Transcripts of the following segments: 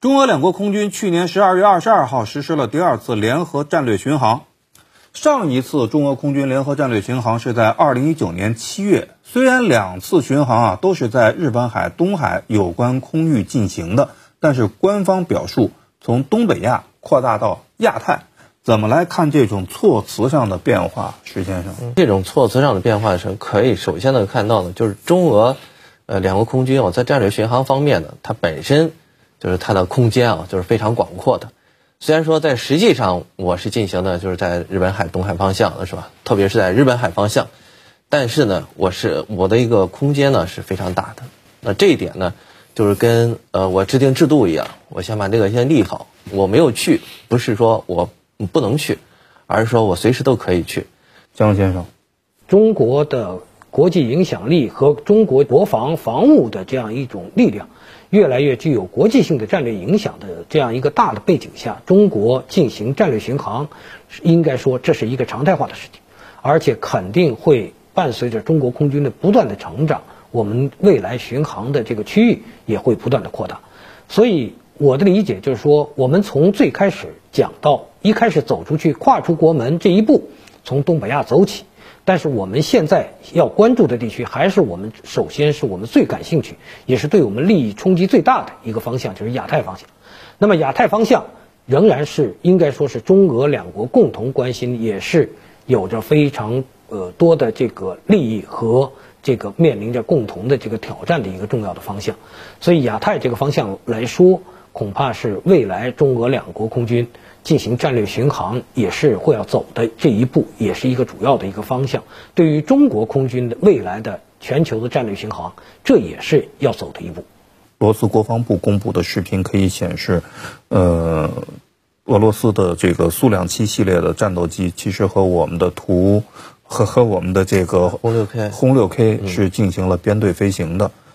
中俄两国空军去年十二月二十二号实施了第二次联合战略巡航。上一次中俄空军联合战略巡航是在二零一九年七月。虽然两次巡航啊都是在日本海、东海有关空域进行的，但是官方表述从东北亚扩大到亚太，怎么来看这种措辞上的变化？石先生，这种措辞上的变化是可以首先呢看到的，就是中俄呃两国空军啊在战略巡航方面呢，它本身。就是它的空间啊，就是非常广阔的。虽然说在实际上我是进行的就是在日本海东海方向的是吧？特别是在日本海方向，但是呢，我是我的一个空间呢是非常大的。那这一点呢，就是跟呃我制定制度一样，我先把这个先立好。我没有去，不是说我不能去，而是说我随时都可以去。江先生，中国的国际影响力和中国国防防务的这样一种力量。越来越具有国际性的战略影响的这样一个大的背景下，中国进行战略巡航，应该说这是一个常态化的事情，而且肯定会伴随着中国空军的不断的成长，我们未来巡航的这个区域也会不断的扩大。所以我的理解就是说，我们从最开始讲到一开始走出去跨出国门这一步，从东北亚走起。但是我们现在要关注的地区，还是我们首先是我们最感兴趣，也是对我们利益冲击最大的一个方向，就是亚太方向。那么亚太方向仍然是应该说是中俄两国共同关心，也是有着非常呃多的这个利益和这个面临着共同的这个挑战的一个重要的方向。所以亚太这个方向来说，恐怕是未来中俄两国空军。进行战略巡航也是会要走的这一步，也是一个主要的一个方向。对于中国空军的未来的全球的战略巡航，这也是要走的一步。俄罗斯国防部公布的视频可以显示，呃，俄罗斯的这个苏两七系列的战斗机，其实和我们的图和和我们的这个轰六 K 轰六 K 是进行了编队飞行的。嗯，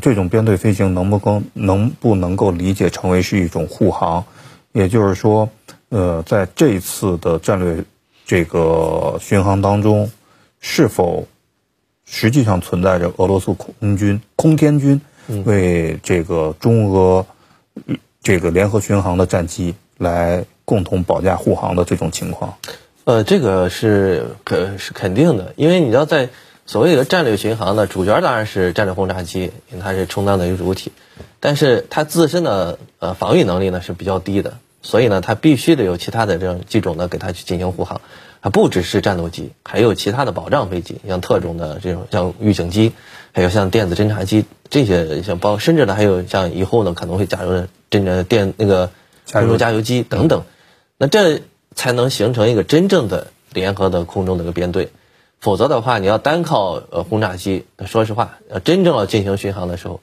这种编队飞行能不能能不能够理解成为是一种护航？也就是说。呃，在这次的战略这个巡航当中，是否实际上存在着俄罗斯空军、空天军为这个中俄这个联合巡航的战机来共同保驾护航的这种情况？呃，这个是肯是肯定的，因为你知道，在所谓的战略巡航呢主角当然是战略轰炸机，因为它是充当的一个主体，但是它自身的呃防御能力呢是比较低的。所以呢，它必须得有其他的这种机种呢，给它去进行护航。它不只是战斗机，还有其他的保障飞机，像特种的这种，像预警机，还有像电子侦察机这些，像包，甚至呢还有像以后呢可能会加入真的电那个空中加油机等等。那这才能形成一个真正的联合的空中的一个编队。否则的话，你要单靠呃轰炸机，说实话，呃真正要进行巡航的时候，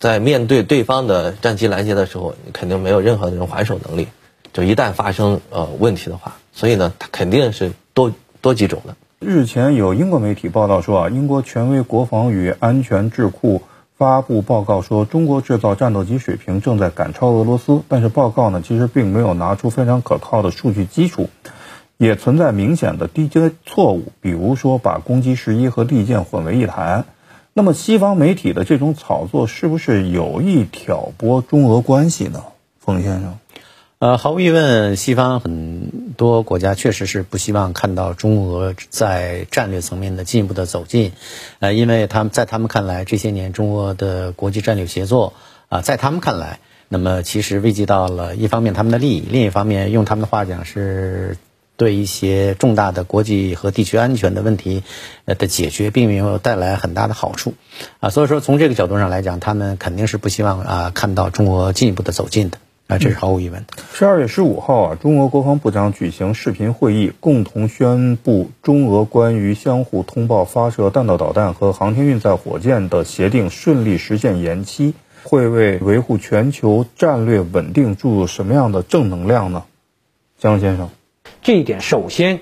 在面对对方的战机拦截的时候，你肯定没有任何这种还手能力。就一旦发生呃问题的话，所以呢，它肯定是多多几种的。日前有英国媒体报道说啊，英国权威国防与安全智库发布报告说，中国制造战斗机水平正在赶超俄罗斯。但是报告呢，其实并没有拿出非常可靠的数据基础，也存在明显的低阶错误，比如说把攻击十一和利剑混为一谈。那么西方媒体的这种炒作，是不是有意挑拨中俄关系呢？冯先生。呃，毫无疑问，西方很多国家确实是不希望看到中俄在战略层面的进一步的走近，呃，因为他们在他们看来，这些年中俄的国际战略协作啊，在他们看来，那么其实危及到了一方面他们的利益，另一方面用他们的话讲是对一些重大的国际和地区安全的问题呃的解决并没有带来很大的好处，啊，所以说从这个角度上来讲，他们肯定是不希望啊看到中俄进一步的走近的。啊，这是毫无疑问的。十二月十五号啊，中俄国防部长举行视频会议，共同宣布中俄关于相互通报发射弹道导弹和航天运载火箭的协定顺利实现延期，会为维护全球战略稳定注入什么样的正能量呢？江先生，这一点首先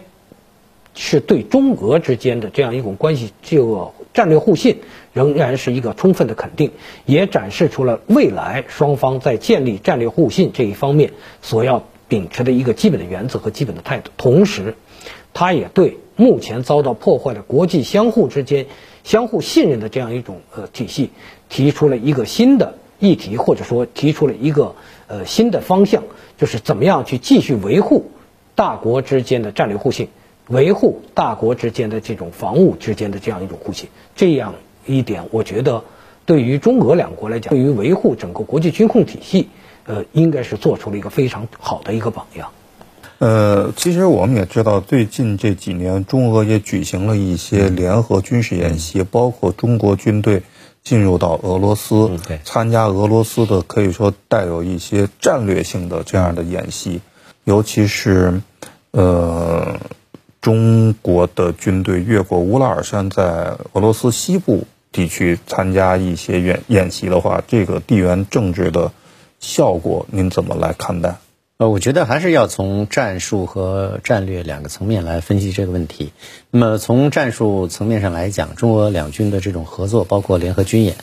是对中俄之间的这样一种关系，这个战略互信。仍然是一个充分的肯定，也展示出了未来双方在建立战略互信这一方面所要秉持的一个基本的原则和基本的态度。同时，它也对目前遭到破坏的国际相互之间相互信任的这样一种呃体系提出了一个新的议题，或者说提出了一个呃新的方向，就是怎么样去继续维护大国之间的战略互信，维护大国之间的这种防务之间的这样一种互信。这样一点，我觉得对于中俄两国来讲，对于维护整个国际军控体系，呃，应该是做出了一个非常好的一个榜样。呃，其实我们也知道，最近这几年，中俄也举行了一些联合军事演习，包括中国军队进入到俄罗斯，参加俄罗斯的可以说带有一些战略性的这样的演习，尤其是呃，中国的军队越过乌拉尔山，在俄罗斯西部地区参加一些演演习的话，这个地缘政治的效果，您怎么来看待？呃，我觉得还是要从战术和战略两个层面来分析这个问题。那么从战术层面上来讲，中俄两军的这种合作，包括联合军演，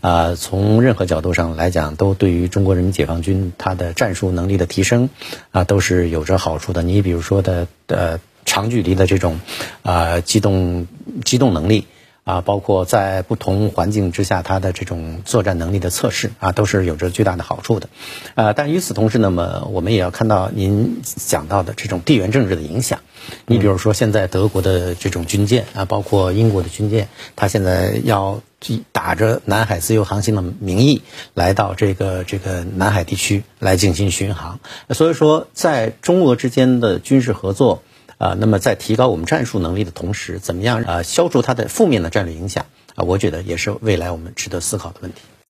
啊，从任何角度上来讲，都对于中国人民解放军它的战术能力的提升，啊，都是有着好处的。你比如说的呃长距离的这种啊机动机动能力。啊，包括在不同环境之下，它的这种作战能力的测试啊，都是有着巨大的好处的。呃，但与此同时，那么我们也要看到您讲到的这种地缘政治的影响。你比如说，现在德国的这种军舰啊，包括英国的军舰，它现在要打着南海自由航行的名义来到这个这个南海地区来进行巡航。所以说，在中俄之间的军事合作。啊，那么在提高我们战术能力的同时，怎么样啊消除它的负面的战略影响啊？我觉得也是未来我们值得思考的问题。